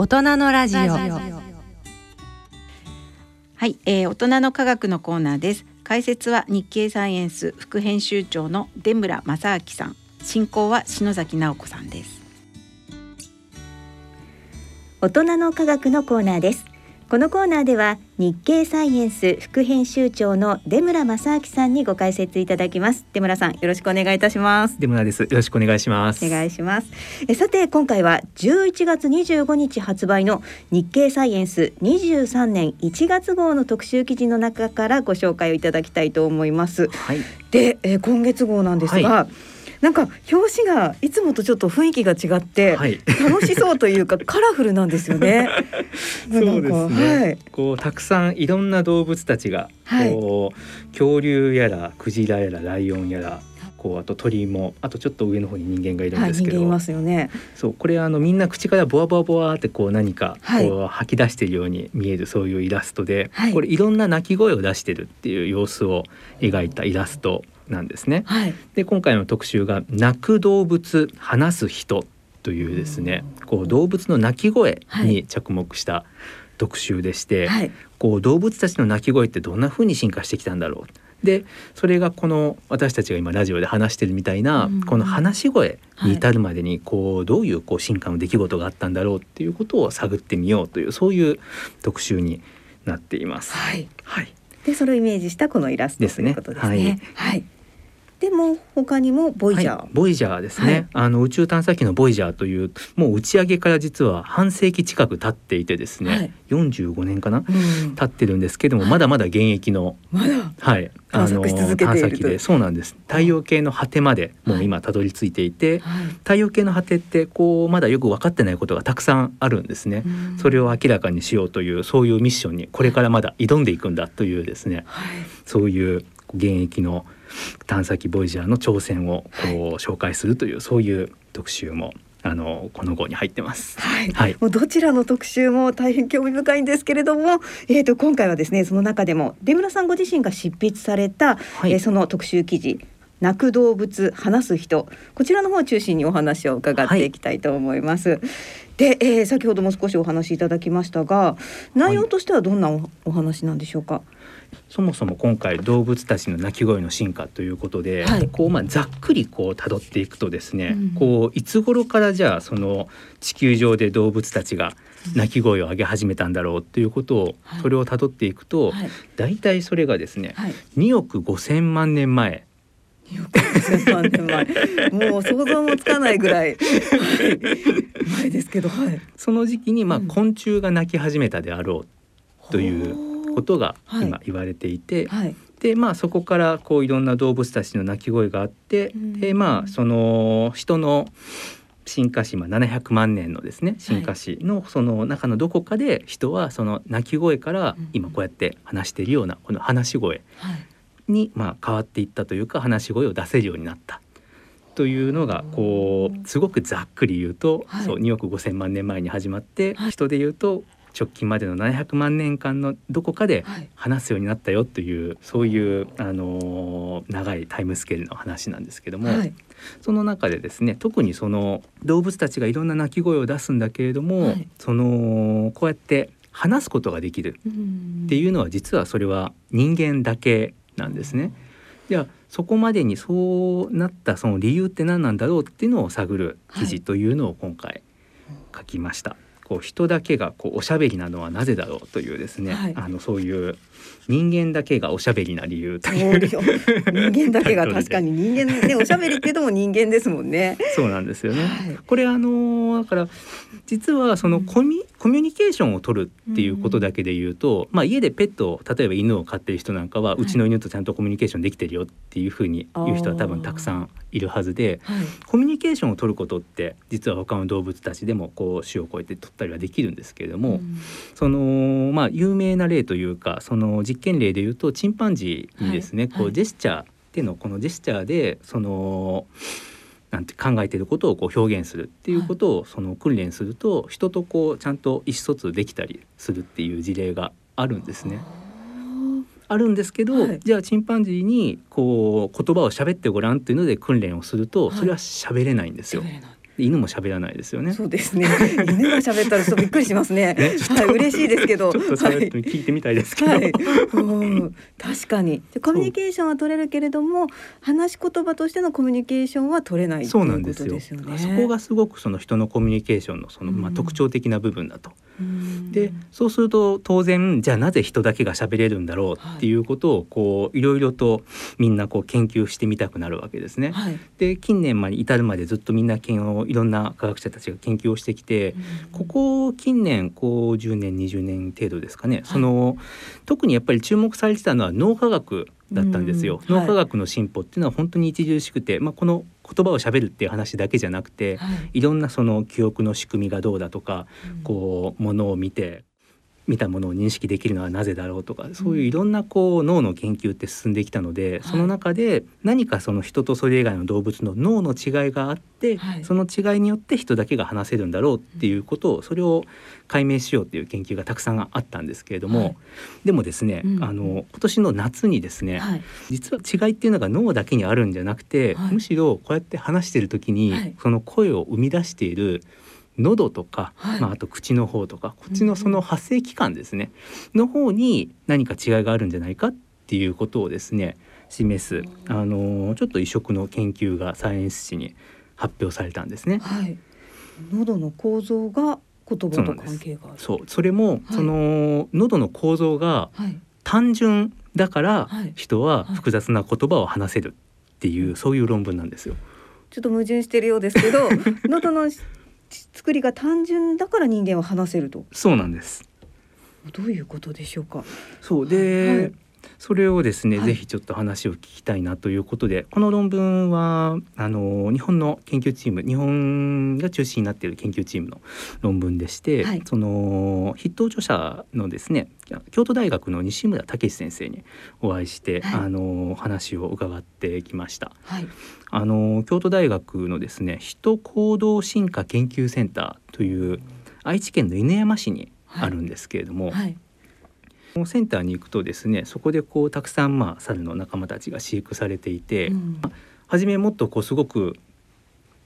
大人のラジオ。はい、えー、大人の科学のコーナーです。解説は日経サイエンス副編集長の出村正明さん。進行は篠崎直子さんです。大人の科学のコーナーです。このコーナーでは日経サイエンス副編集長の出村正明さんにご解説いただきます。出村さんよろしくお願いいたします。出村です。よろしくお願いします。お願いします。えさて今回は11月25日発売の日経サイエンス23年1月号の特集記事の中からご紹介をいただきたいと思います、はい、でえ今月号なんですが、はいなんか表紙がいつもとちょっと雰囲気が違って、はい、楽しそうというか カラフルなんですよね。そうですね。はい、こうたくさんいろんな動物たちが、こう恐竜やらクジラやらライオンやらこうあと鳥もあとちょっと上の方に人間がいるんですけど、はい、いますよね。そうこれあのみんな口からボワボワボワってこう何かこう吐き出しているように見えるそういうイラストで、はい、これいろんな鳴き声を出してるっていう様子を描いたイラストなんですね。はい、で今回の特集が泣く動物話す人というですね、こう動物の鳴き声に着目した特集でして、はい、こう動物たちの鳴き声ってどんな風に進化してきたんだろう。でそれがこの私たちが今ラジオで話してるみたいな、この話し声に至るまでにこうどういうこう進化の出来事があったんだろうっていうことを探ってみようというそういう特集になっています。はい、はい、でそれをイメージしたこのイラストということですね。はい、はいでも他にもボイジャー、はい、ボイジャーですね、はい、あの宇宙探査機のボイジャーというもう打ち上げから実は半世紀近く経っていてですね、はい、45年かな、うん、経ってるんですけどもまだまだ現役の、まだ？はい。あの探査機で。そうなんです。太陽系の果てまでもう今たどり着いていて、太陽系の果てってこうまだよく分かってないことがたくさんあるんですね、それを明らかにしようというそういうミッションにこれからまだ挑んでいくんだというですね、そういう現役の探査機ボイジャーの挑戦をこう紹介するというそういう特集もあのこの号に入ってます。はい。はい、もうどちらの特集も大変興味深いんですけれども、えっ、ー、と今回はですねその中でも出村さんご自身が執筆された、はい、えー、その特集記事。泣く動物話す人こちらの方を中心にお話を伺っていきたいと思います。はい、で、えー、先ほども少しお話しいただきましたが内容としてはどんなおお話なんでしょうか？そもそも今回動物たちの鳴き声の進化ということで、はい、こうまあざっくりこう辿っていくとですね、うん、こういつ頃からじゃあその地球上で動物たちが鳴き声を上げ始めたんだろうということを、はい、それを辿っていくと、はい、大体それがですね、はい、2億5千万年前。万年前。もう想像もつかないぐらい、はい、前ですけど、はい、その時期にまあ昆虫が鳴き始めたであろうということが今言われていて、はい、でまあそこからこういろんな動物たちの鳴き声があって、でまあその人の進化史、まあ、700万年のですね進化史のその中のどこかで人はその鳴き声から今こうやって話しているようなこの話し声にまあ変わっていったというか話し声を出せるようになった。というのがこうすごくざっくり言うと、そう2億5,000万年前に始まって、人で言うと直近までの700万年間のどこかで話すようになったよという、はい、そういう、あの長いタイムスケールの話なんですけども、はい、その中でですね特にその動物たちがいろんな鳴き声を出すんだけれども、はい、そのこうやって話すことができるっていうのは実はそれは人間だけなんですね。ではそこまでにそうなったその理由って何なんだろうっていうのを探る記事というのを今回書きました。こう人だけがこうおしゃべりなのはなぜだろうというですね、はい、あのそういう人間だけがおしゃべりな理由という。人間だけが確かに人間ねおしゃべりっていうのも人間ですもんね。そうなんですよね。はい、これあのだから実はそのコミ,、コミュニケーションを取るっていうことだけで言うと、まあ家でペット例えば犬を飼ってる人なんかは、うちの犬とちゃんとコミュニケーションできてるよっていうふうに言う人は多分たくさんいるはずで、はい、コミュニケーションを取ることって実は他の動物たちでもこう種を超えて取ったりはできるんですけれども、うん、そのまあ有名な例というかその実験例で言うとチンパンジーにですね、はい、こうジェスチャー手のこのジェスチャーでそのなんて考えていることをこう表現するっていうことをその訓練すると人とこうちゃんと意思疎通できたりするっていう事例があるんですね。あるんですけど、はい、じゃあチンパンジーにこう言葉を喋ってごらんっていうので訓練をすると、それは喋れないんですよ。犬も喋らないですよね。そうですね。犬が喋ったらちょっとびっくりしますね。ねはい、嬉しいですけど。ちょっと聞いてみたいですけど。はい、うん、確かに。コミュニケーションは取れるけれども、話し言葉としてのコミュニケーションは取れないそうなんですよ。そこがすごくその人のコミュニケーションのそのまあ特徴的な部分だと。で、そうすると当然じゃあなぜ人だけが喋れるんだろうっていうことをこういろいろとみんなこう研究してみたくなるわけですね。はい、で近年まで至るまでずっとみんな研をいろんな科学者たちが研究をしてきて、ここ近年こう10年20年程度ですかね、はい、その特にやっぱり注目されてたのは脳科学だったんですよ。脳科学の進歩っていうのは本当に著しくて、まあ、この言葉をしゃべるっていう話だけじゃなくて、はい、いろんなその記憶の仕組みがどうだとか、うん、こうものを見て見たものを認識できるのはなぜだろうとかそういういろんなこう脳の研究って進んできたので、その中で何かその人とそれ以外の動物の脳の違いがあって、はい、その違いによって人だけが話せるんだろうっていうことをそれを解明しようっていう研究がたくさんあったんですけれども、はい、でもですね、うん、あの今年の夏にですね、はい、実は違いっていうのが脳だけにあるんじゃなくて、むしろこうやって話してる時に、その声を生み出している喉とか、はい、まあ、あと口の方とかこっちのその発声器官ですね、の方に何か違いがあるんじゃないかっていうことをですね示すあのちょっと異色の研究がサイエンス誌に発表されたんですね。はい、喉の構造が言葉と関係がそうそれも、はい、その喉の構造が単純だから人は複雑な言葉を話せるっていう、そういう論文なんですよ。ちょっと矛盾してるようですけど 喉の作りが単純だから人間は話せると。そうなんです。どういうことでしょうか。そう。で、はい、それをですね、はい、ぜひちょっと話を聞きたいなということでこの論文はあの日本の研究チーム日本が中心になっている研究チームの論文でして、はい、その筆頭著者のですね京都大学の西村武先生にお会いして、はい、あの話を伺ってきました。あの京都大学のですね人行動進化研究センターという愛知県の犬山市にあるんですけれども、はいセンターに行くとですねそこでこうたくさんまあ猿の仲間たちが飼育されていて、うん、初めもっとこうすごく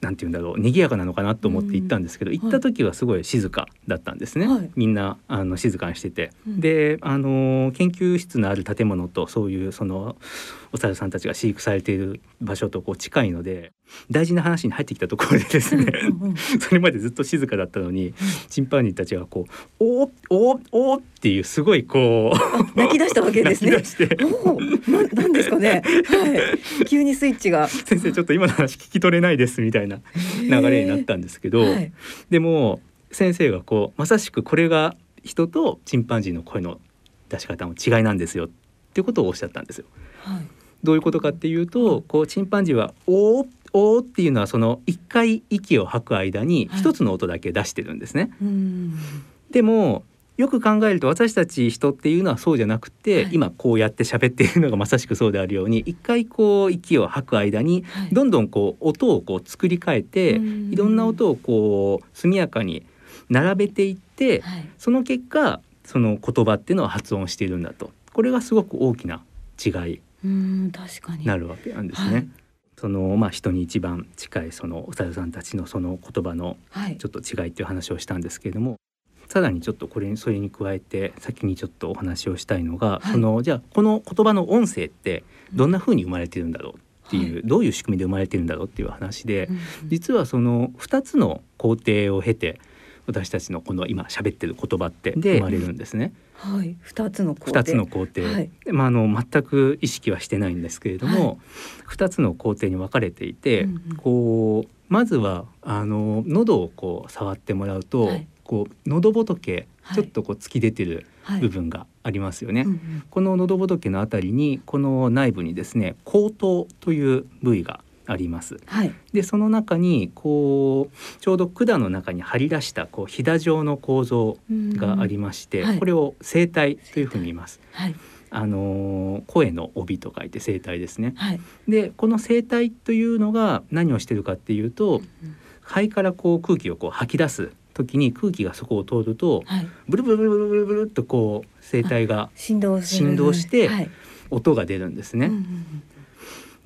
なんて言うんだろう賑やかなのかなと思って行ったんですけど、うん、行った時はすごい静かだったんですね、はい、みんなあの静かにしてて、うん、であの研究室のある建物とそういうそのお猿さんたちが飼育されている場所とこう近いので大事な話に入ってきたところでですね それまでずっと静かだったのに、チンパンジーたちがこう「おおおっていうすごいこう泣き出したわけですね。おななんですかね、はい、急にスイッチが。先生ちょっと今の話聞き取れないですみたいな 流れになったんですけど、はい、でも先生がこうまさしくこれが人とチンパンジーの声の出し方の違いなんですよっていうことをおっしゃったんですよ。はい。どういうことかっていうとこうチンパンジーは「おーおーっていうのはその一回息を吐く間に一つの音だけ出してるんですね。はい、でもよく考えると私たち人っていうのはそうじゃなくて、はい、今こうやって喋っているのがまさしくそうであるように一回こう息を吐く間にどんどんこう音をこう作り変えて、はい、いろんな音をこう速やかに並べていって、はい、その結果その言葉っていうのは発音しているんだと。これがすごく大きな違い。なるわけなんですね。はい、そのまあ人に一番近いそのお猿さんたちのその言葉のちょっと違いっていう話をしたんですけれども、はい、さらにちょっとこれにそれに加えて先にちょっとお話をしたいのが、はい、そのじゃあこの言葉の音声ってどんな風に生まれてるんだろうっていう、はい、どういう仕組みで生まれてるんだろうっていう話で、うんうん、実はその2つの工程を経て私たちのこの今喋ってる言葉って生まれるんですね。はい、二つの二つの工程、はい、まああの全く意識はしてないんですけれども、二、はい、つの工程に分かれていて、うんうん、こうまずはあの喉をこう触ってもらうと、はい、こう喉仏ちょっとこう突き出てる部分がありますよね。うんうん、この喉仏のあたりにこの内部にですね口頭という部位があります。はい、でその中にこうちょうど管の中に張り出したこうひだ状の構造がありまして、はい、これを声帯というふうに言います。はい、あの声の帯と書いて声帯ですね。はい、でこの声帯というのが何をしてるかっていうと、うん、肺からこう空気をこう吐き出す時に空気がそこを通ると、はい、ブルブルブルブルブルとこう声帯が振動して音が出るんですね。うんうんうん。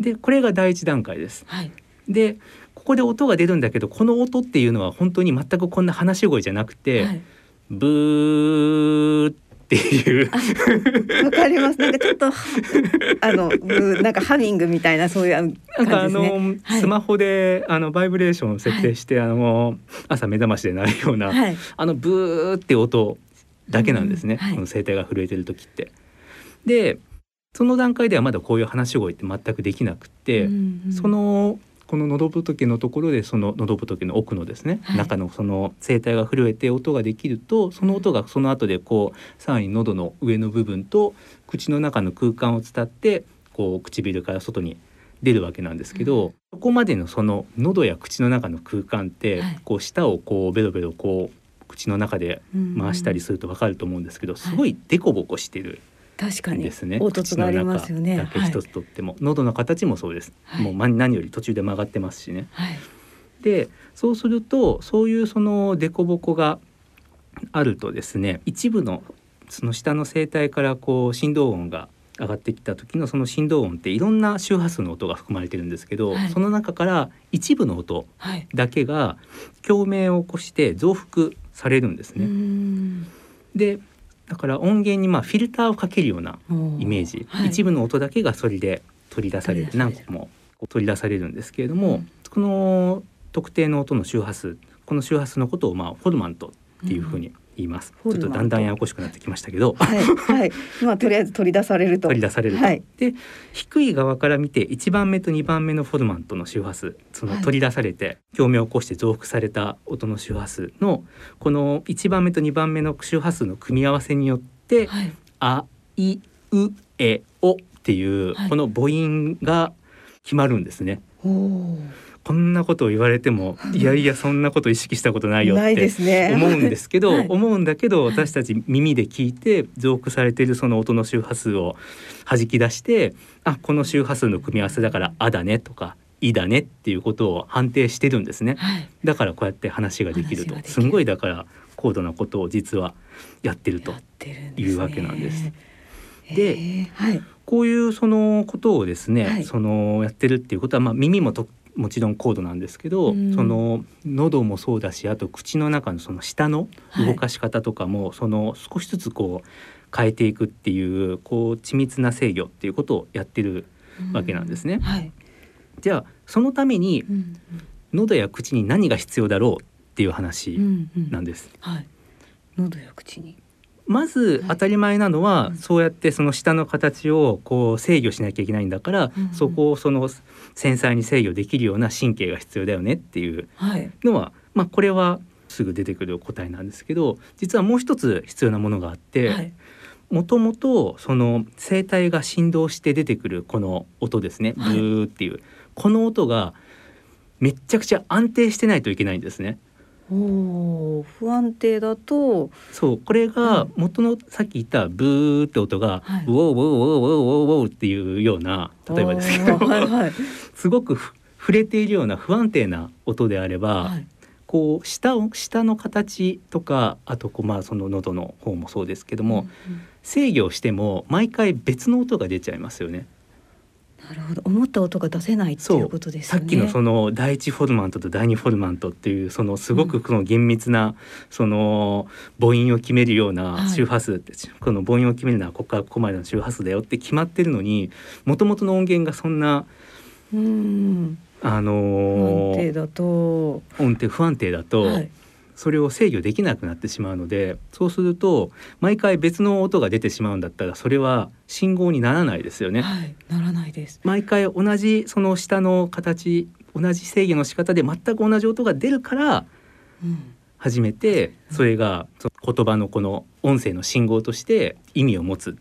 でこれが第一段階です。はい、でここで音が出るんだけどこの音っていうのは本当に全くこんな話し声じゃなくて、はい、ブーっていう。わかります。なんかちょっとあのなんかハミングみたいなそういう感じですね。なんかあの、はい、スマホであのバイブレーションを設定して、はい、あの朝目覚ましで鳴るような、はい、あのブーって音だけなんですね、うん、この声帯が震えてる時って。でその段階ではまだこういう話し声って全くできなくて、うんうん、そのこの喉仏のところでその喉仏の奥のですね、はい、中のその声帯が震えて音ができるとその音がその後でこうさらに喉の上の部分と口の中の空間を伝ってこう唇から外に出るわけなんですけど、うん、そこまでのその喉や口の中の空間って、はい、こう舌をこうベロベロこう口の中で回したりすると分かると思うんですけど、すごいデコボコしてる。確かにですね。凹凸がありますよね。だけ一つとっても、はい、喉の形もそうです。はい、もう何より途中で曲がってますしね。はい、で、そうするとそういうその凸凹があるとですね、一部のその下の声帯からこう振動音が上がってきた時のその振動音っていろんな周波数の音が含まれてるんですけど、はい、その中から一部の音だけが共鳴を起こして増幅されるんですね。でだから音源にまあフィルターをかけるようなイメージ、はい、一部の音だけがそれで取り出される。何個も取り出されるんですけれども、うん、この特定の音の周波数この周波数のことをまあフォルマントっていうふうに言います。ちょっとだんだんややこしくなってきましたけど、はい、はい、まあとりあえず 取り出されると。取り出されると、はい、で低い側から見て1番目と2番目のフォルマントの周波数その取り出されて共鳴を起こして増幅された音の周波数のこの1番目と2番目の周波数の組み合わせによって、はい、あいうえおっていうこの母音が決まるんですね。こんなことを言われてもい。やいやそんなこと意識したことないよって思うんですけど、はい、思うんだけど私たち耳で聞いて増幅されているその音の周波数を弾き出してあこの周波数の組み合わせだから「あ」だねとか「い」だねっていうことを判定してるんですね、はい、だからこうやって話ができると。すんごいだから高度なことを実はやってるというわけなんです。で、はい、こういうそのことをですね、はい、そのやってるっていうことは、まあ、耳もともちろん高度なんですけど、うん、その喉もそうだしあと口の中のその下の動かし方とかも、はい、その少しずつこう変えていくっていうこう緻密な制御っていうことをやってるわけなんですね。うん。はい、じゃあそのために、喉や口に何が必要だろうっていう話なんです。うんうんはい、喉や口にまず当たり前なのは、はい、そうやってその下の形をこう制御しなきゃいけないんだから、うんうん、そこをその繊細に制御できるような神経が必要だよねっていうのは、はい、まあこれはすぐ出てくる答えなんですけど実はもう一つ必要なものがあって、もともとその声帯が振動して出てくるこの音ですね、ブーっていう。この音がめっちゃくちゃ安定してないといけないんですね。お不安定だと。そうこれが元のさっき言ったブーって音が、はい、ウォーウォーウォーウォーウォーウォーっていうような例えばですけど、はいはい、すごく触れているような不安定な音であれば、はい、こう下を下の形とかあとこうまあその喉の方もそうですけども、うんうん、制御しても毎回別の音が出ちゃいますよね。なるほど。思った音が出せないっていうことです、ね、さっきのその第一フォルマントと第二フォルマントっていうそのすごくこの厳密なその母音を決めるような周波数って、はい、この母音を決めるのはここからここまでの周波数だよって決まってるのにもともとの音源がそんなうん。あのー、不安定だと。音程不安定だと、はいそれを制御できなくなってしまうのでそうすると毎回別の音が出てしまうんだったらそれは信号にならないですよね。はい、ならないです毎回同じその下の形同じ制御の仕方で全く同じ音が出るから、初めてそれが言葉のこの音声の信号として意味を持つ。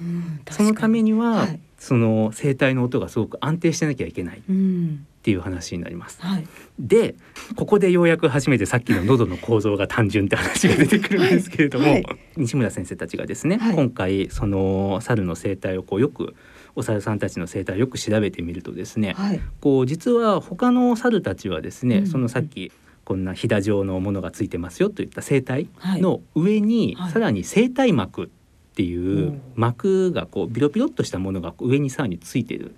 うん、そのためには、はい、その声帯の音がすごく安定してなきゃいけない。うんっていう話になります。はい、でここでようやく初めてさっきの喉の構造が単純って話が出てくるんですけれども、はい。はい、西村先生たちがですね、今回その猿の生態をこうよくお猿さんたちの生態をよく調べてみるとですね、こう実は他の猿たちはですね、うん、そのさっきこんなひだ状のものがついてますよといった生態の上に、さらに生帯膜っていう膜がこうビロビロっとしたものが上にさらについてい。る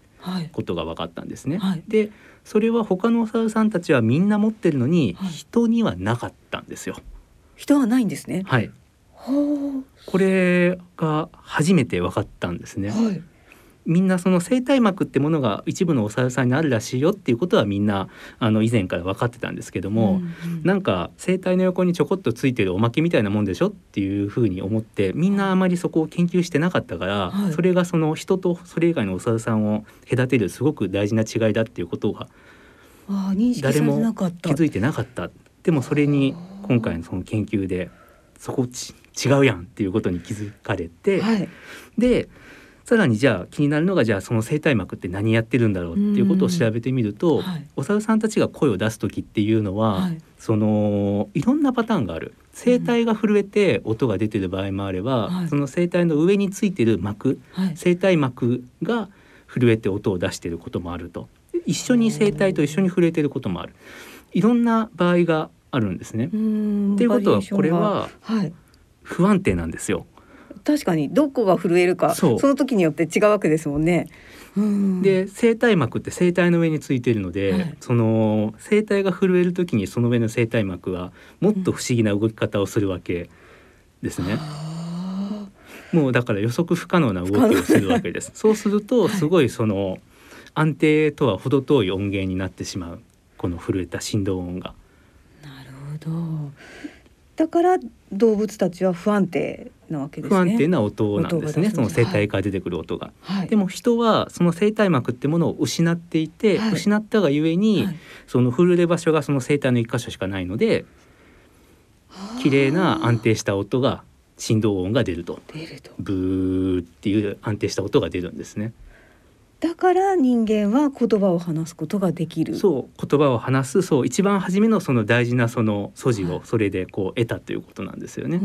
ことが分かったんですね。はい、でそれは他のお猿さんたちはみんな持ってるのに、はい、人にはなかったんですよ。人はないんですね。はい。これが初めて分かったんですね。はい、みんなその生体膜ってものが一部のお猿さんにあるらしいよっていうことはみんなあの以前から分かってたんですけども、うんうん、なんか生体の横にちょこっとついてるおまけみたいなもんでしょっていうふうに思ってみんなあまりそこを研究してなかったから、はい、それがその人とそれ以外のお猿さんを隔てるすごく大事な違いだっていうことが誰も気づいてなかった。でもそれに今回のその研究でそこ違うやんっていうことに気づかれて、はい、でさらにじゃあ気になるのがじゃあその生体膜って何やってるんだろうっていうことを調べてみると、はい、お猿さんたちが声を出す時っていうのは、はい、そのいろんなパターンがある。声帯が震えて音が出てる場合もあれば、その声帯の上についてる膜、声帯膜が震えて音を出していることもあると。一緒に声帯と一緒に震えてることもある。いろんな場合があるんですね。っていうことはこれは不安定なんですよ。確かにどこが震えるかその時によって違うわけですもんね。で声帯膜って声帯の上についているので、はい、その声帯が震える時にその上の声帯膜はもっと不思議な動き方をするわけですね。うん、もうだから予測不可能な動きをするわけです。そうするとすごいその安定とは程遠い音源になってしまうこの震えた振動音が。なるほど。だから動物たちは不安定なわけですね。不安定な音なんですね。その声帯から出てくる音が。はい、でも人はその声帯膜ってものを失っていて、はい、失ったがゆえに、はい、その震える場所がその声帯の一箇所しかないので、綺麗な安定した音が振動音が出ると。出ると。ブーっていう安定した音が出るんですね。だから人間は言葉を話すことができる。そう言葉を話すそう一番初めのその大事なその素地をそれでこう得たということなんですよね。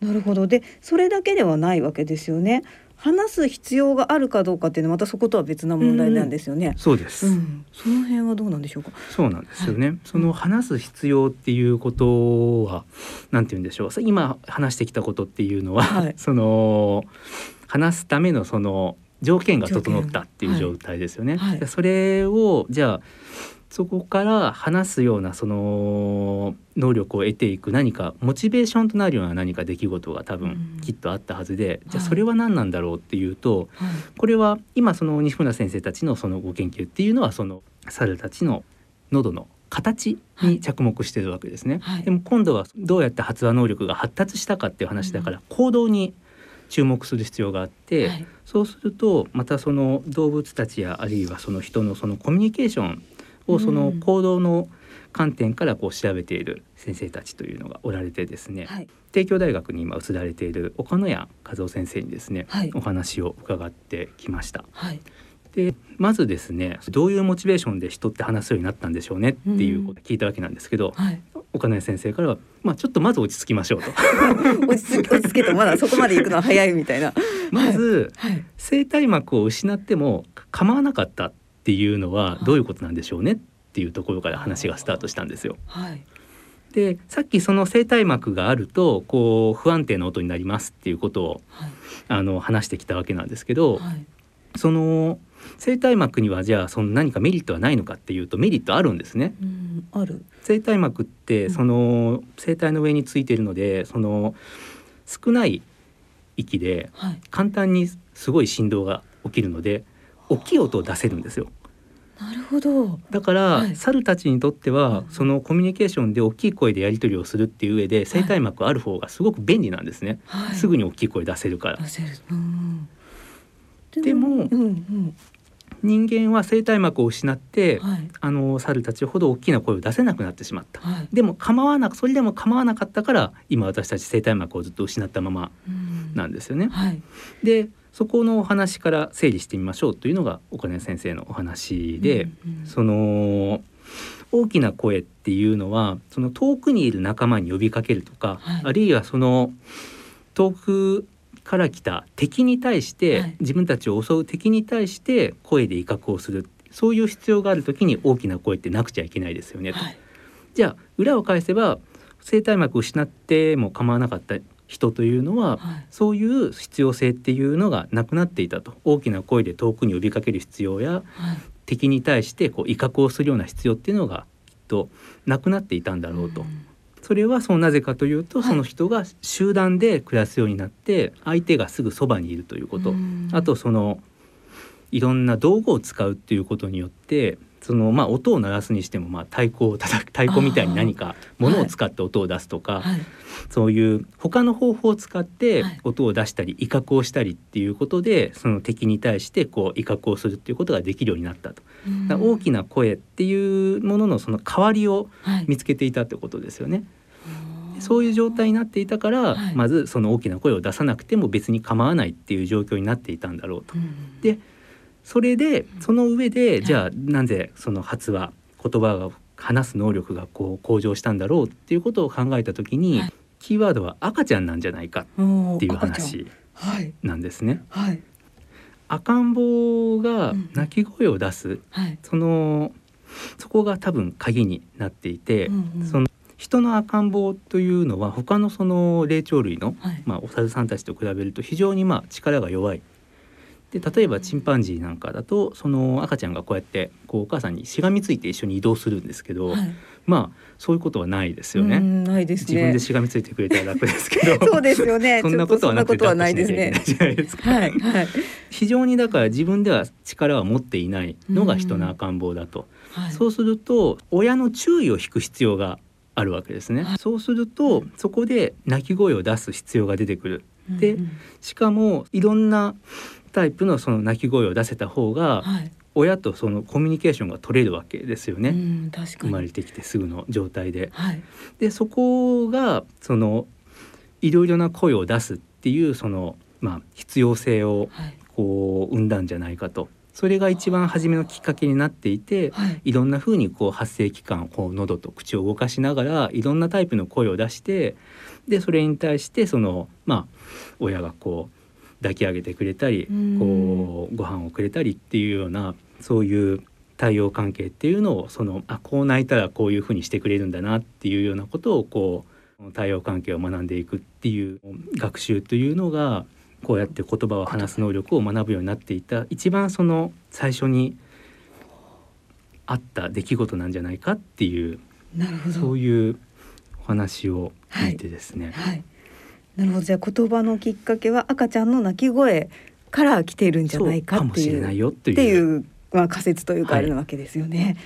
なるほどでそれだけではないわけですよね。話す必要があるかどうかっていうのはまたそことは別な問題なんですよね。うそうです、うん、その辺はどうなんでしょうか？そうなんですよね。はい、その話す必要っていうことはなんて言うんでしょう。今話してきたことっていうのは、はい、その話すためのその条件が整ったっていう状態ですよね。はいはい、それをじゃあそこから話すようなその能力を得ていく何かモチベーションとなるような何か出来事が多分きっとあったはずで、うん、じゃあそれは何なんだろうっていうと、はい、これは今その西村先生たちのそのご研究っていうのはその猿たちの喉の形に着目してるわけですね、はい、でも今度はどうやって発話能力が発達したかっていう話だから、行動に注目する必要があって、はい、そうするとまたその動物たちやあるいはその人のそのコミュニケーションをその行動の観点からこう調べている先生たちというのがおられてですね、はい、帝京大学に今移られている岡野谷和夫先生にですね、はい、お話を伺ってきました。はい。でまずですねどういうモチベーションで人って話すようになったんでしょうねっていうことを聞いたわけなんですけど、はい、岡根先生からは、まあ、ちょっとまず落ち着きましょうと。落ち着落ち着けとまだそこまで行くのは早いみたいな。まず、はい、声帯膜を失っても構わなかったっていうのはどういうことなんでしょうねっていうところから話がスタートしたんですよ。はい。でさっきその声帯膜があるとこう不安定な音になりますっていうことを、はい、あの話してきたわけなんですけど、はい、その声帯膜にはじゃあその何かメリットはないのかっていうとメリットあるんですね。ある。声帯膜ってその声帯の上についているのでその少ない息で簡単にすごい振動が起きるので大きい音を出せるんですよ。なるほど。だから、はい、猿たちにとっては、そのコミュニケーションで大きい声でやり取りをするっていう上で声帯膜ある方がすごく便利なんですね、はい、すぐに大きい声出せるから。でも、うんうん、人間は声帯膜を失って、はい、あの猿たちほど大きな声を出せなくなってしまった、はい、でも構わなくそれでも構わなかったから今私たち声帯膜をずっと失ったままなんですよね。はい、でそこのお話から整理してみましょうというのが岡根先生のお話で、うんうん、その大きな声っていうのはその遠くにいる仲間に呼びかけるとか、あるいはその遠くから来た敵に対して、はい、自分たちを襲う敵に対して声で威嚇をする。そういう必要がある時に大きな声ってなくちゃいけないですよね。と。はい、じゃあ裏を返せば声帯膜を失っても構わなかった人というのは、はい、そういう必要性っていうのがなくなっていたと。大きな声で遠くに呼びかける必要や、敵に対してこう威嚇をするような必要っていうのがきっとなくなっていたんだろうと。うんそれはそのなぜかというと、はい、その人が集団で暮らすようになって相手がすぐそばにいるということ。あとそのいろんな道具を使うっていうことによってそのまあ音を鳴らすにしてもまあ太鼓を叩く太鼓みたいに何かものを使って音を出すとか、はい、そういう他の方法を使って音を出したり威嚇をしたりっていうことでその敵に対してこう威嚇をするっていうことができるようになったと。大きな声っていうもののその代わりを見つけていたってことですよね。はいそういう状態になっていたから、はい、まずその大きな声を出さなくても別に構わないっていう状況になっていたんだろうと。うん、でそれでその上で、じゃあなぜその発話言葉が話す能力がこう向上したんだろうっていうことを考えた時に、はい、キーワードは赤ちゃんなんじゃないかっていう話なんですね。はい、赤ん坊が鳴き声を出す、うんはい、そのそこが多分鍵になっていて、うんうん、その人の赤ん坊というのは他のその霊長類の、はい、まあ、お猿さんたちと比べると非常にまあ力が弱い。で例えばチンパンジーなんかだとその赤ちゃんがこうやってこうお母さんにしがみついて一緒に移動するんですけど、はい、まあそういうことはないですよね。ないです、ね、自分でしがみついてくれたら楽ですけど。そうですよね。そんなことはなくてないですね。じゃないですか。はいはい。非常にだから自分では力は持っていないのが人の赤ん坊だと。はい、そうすると親の注意を引く必要があるわけですね。そうするとそこで鳴き声を出す必要が出てくる。でしかもいろんなタイプのその鳴き声を出せた方が、はい、親とそのコミュニケーションが取れるわけですよね、うん、生まれてきてすぐの状態で。はい、でそこがそのいろいろな声を出すっていうその、まあ、必要性をこう生んだんじゃないかと。それが一番初めのきっかけになっていて、はい、いろんなふうにこう発声器官こう喉と口を動かしながらいろんなタイプの声を出してでそれに対してそのまあ親がこう抱き上げてくれたりこうご飯をくれたりっていうようなそういう対応関係っていうのをそのあこう泣いたらこういうふうにしてくれるんだなっていうようなことをこう対応関係を学んでいくっていう学習というのがこうやって言葉を話す能力を学ぶようになっていた一番その最初にあった出来事なんじゃないかっていうそういうお話を聞いてですね、はい。はいなるほど。じゃあ言葉のきっかけは赤ちゃんの泣き声から来ているんじゃないかっていう。っていうまあ仮説というかあるわけですよね。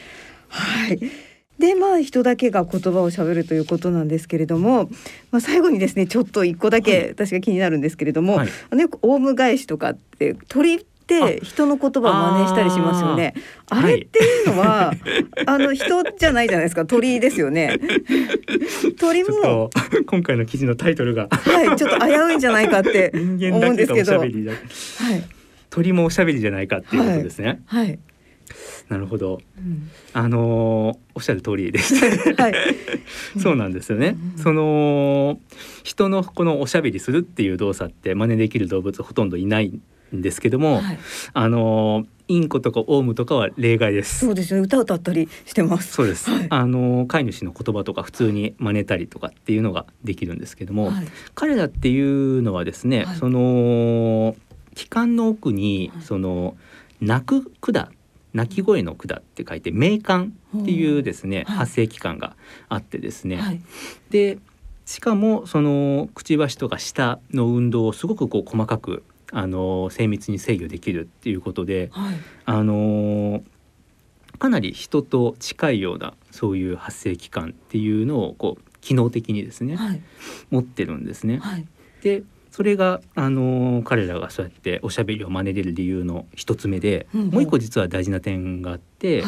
はい、はい。でまあ人だけが言葉をしゃべるということなんですけれども、まあ、最後にですねちょっと一個だけ私が気になるんですけれども、はい、よくオウム返しとかって鳥って人の言葉を真似したりしますよね。あれっていうのは、はい、あの人じゃないじゃないですか鳥ですよね。鳥も今回の記事のタイトルがはいちょっと危ういんじゃないかって思うんですけど。はい。鳥もおしゃべりじゃないかっていうことですね。はい、はいなるほど。うん、あのー、おっしゃる通りでした、はい、そうなんですよね。うん、その人のこのおしゃべりするっていう動作って真似できる動物ほとんどいないんですけども、はい、あのインコとかオウムとかは例外です。そうですね。歌歌ったりしてます。そうです。はい、あの飼い主の言葉とか普通に真似たりとかっていうのができるんですけども、はい、彼らっていうのはですね、はい、その気管の奥にその鳴く管鳴き声の管って書いて鳴管っていうですね、発声器官があってですね、でしかもそのくちばしとか舌の運動をすごくこう細かくあの精密に制御できるっていうことで、はい、あのかなり人と近いようなそういう発生器官っていうのをこう機能的にですね、はい、持ってるんですね。はい、でそれがあの彼らがそうやっておしゃべりを真似れる理由の一つ目で、うんうん、もう一個実は大事な点があって、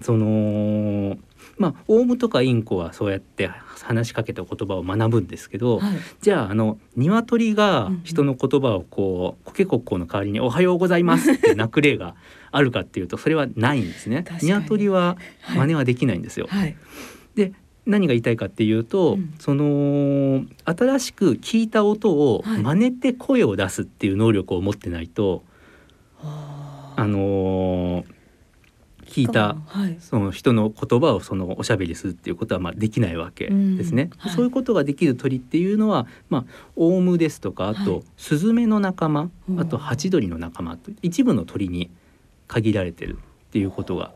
そのまあオウムとかインコはそうやって話しかけた言葉を学ぶんですけど、はい、じゃああの鶏が人の言葉をこう、コケコッコーの代わりに「おはようございます」って鳴く例があるかっていうとそれはないんですね。鶏は真似はできないんですよ。はい、で何が言いたいかっていうと、うん、その新しく聞いた音を真似て声を出すっていう能力を持ってないと、はい、あのー聞いた、はい、その人の言葉をそのおしゃべりするっていうことはまあできないわけですね。はい、そういうことができる鳥っていうのは、まあ、オウムですとかあと、スズメの仲間あとハチドリの仲間と一部の鳥に限られてるっていうことが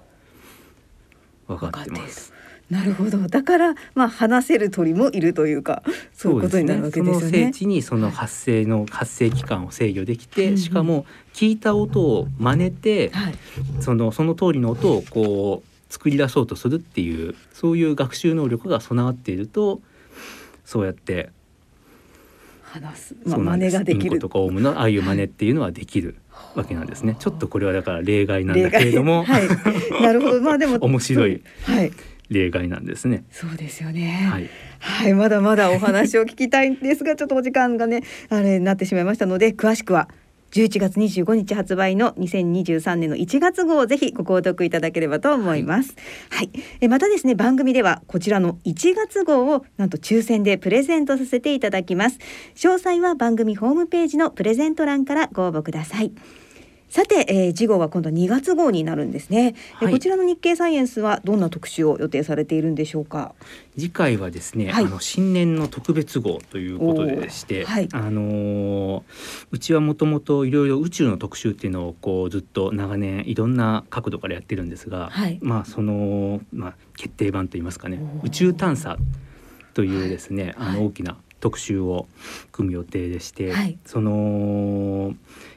分かってます。なるほど。だからまあ話せる鳥もいるというか、そういうことになるわけですよね。その聖地にその発生の発生期間を制御できて、はい、しかも聞いた音を真似て、はい、そのその通りの音をこう作り出そうとするっていうそういう学習能力が備わっているとそうやって話す、まあ、真似ができる。とかオウムのああいう真似っていうのはできるわけなんですね。ちょっとこれはだから例外なんだけれども、はい、なるほど。まあでも 面白い。はい例外なんですね。そうですよね。はい、はい、まだまだお話を聞きたいんですが、ちょっとお時間がね、あれになってしまいましたので、詳しくは11月25日発売の2023年の1月号をぜひご購読いただければと思います。はい、はい、えまたですね番組ではこちらの1月号をなんと抽選でプレゼントさせていただきます。詳細は番組ホームページのプレゼント欄からご応募ください。さて、えー、次号は今度2月号になるんですね、はい、こちらの日経サイエンスはどんな特集を予定されているんでしょうか？次回はですね、はい、あの新年の特別号ということでして、はい、あのー、うちはもともといろいろ宇宙の特集っていうのをこうずっと長年いろんな角度からやってるんですが、まあそのまあ決定版といいますかね。宇宙探査というですね、あの大きな特集を組む予定でして、その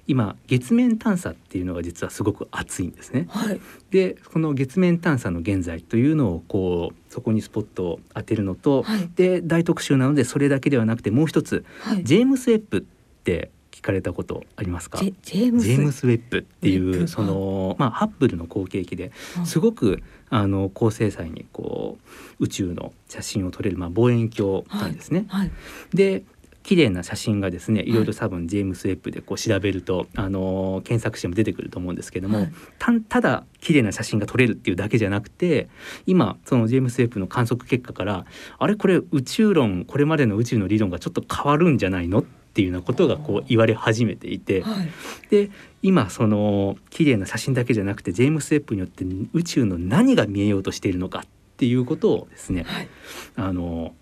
今月面探査っていうのが実はすごく熱いんですね。はい、でこの月面探査の現在というのをこうそこにスポットを当てるのと、はい、で大特集なのでそれだけではなくてもう一つ、はい、ジェームス・ウェッブって聞かれたことありますか？ジェームス・ウェッブっていうその、まあ、ハッブルの後継機ですごくあの高精細にこう宇宙の写真を撮れる、まあ、望遠鏡なんですね。はい。はい、で綺麗な写真がですねい。ろいろ多分ジェームス・ウェッブでこう調べると、あの検索しても出てくると思うんですけども、はい、たただ綺麗な写真が撮れるっていうだけじゃなくて今そのジェームス・ウェッブの観測結果からあれ？これ宇宙論これまでの宇宙の理論がちょっと変わるんじゃないのっていうようなことがこう言われ始めていて、はい、で今その綺麗な写真だけじゃなくてジェームス・ウェッブによって宇宙の何が見えようとしているのかっていうことをですね、はい、あの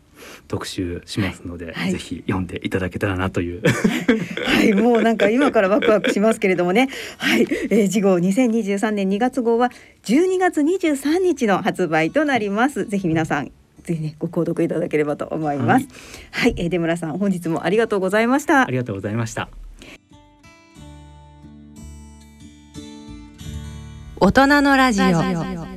特集しますので、はい、ぜひ読んでいただけたらなという。はい。もうなんか今からワクワクしますけれどもね。はい、えー、次号2023年2月号は12月23日の発売となります。ぜひ皆さんぜひねご購読いただければと思います。はい、はい、えー、出村さん本日もありがとうございました。ありがとうございました。大人のラジオ。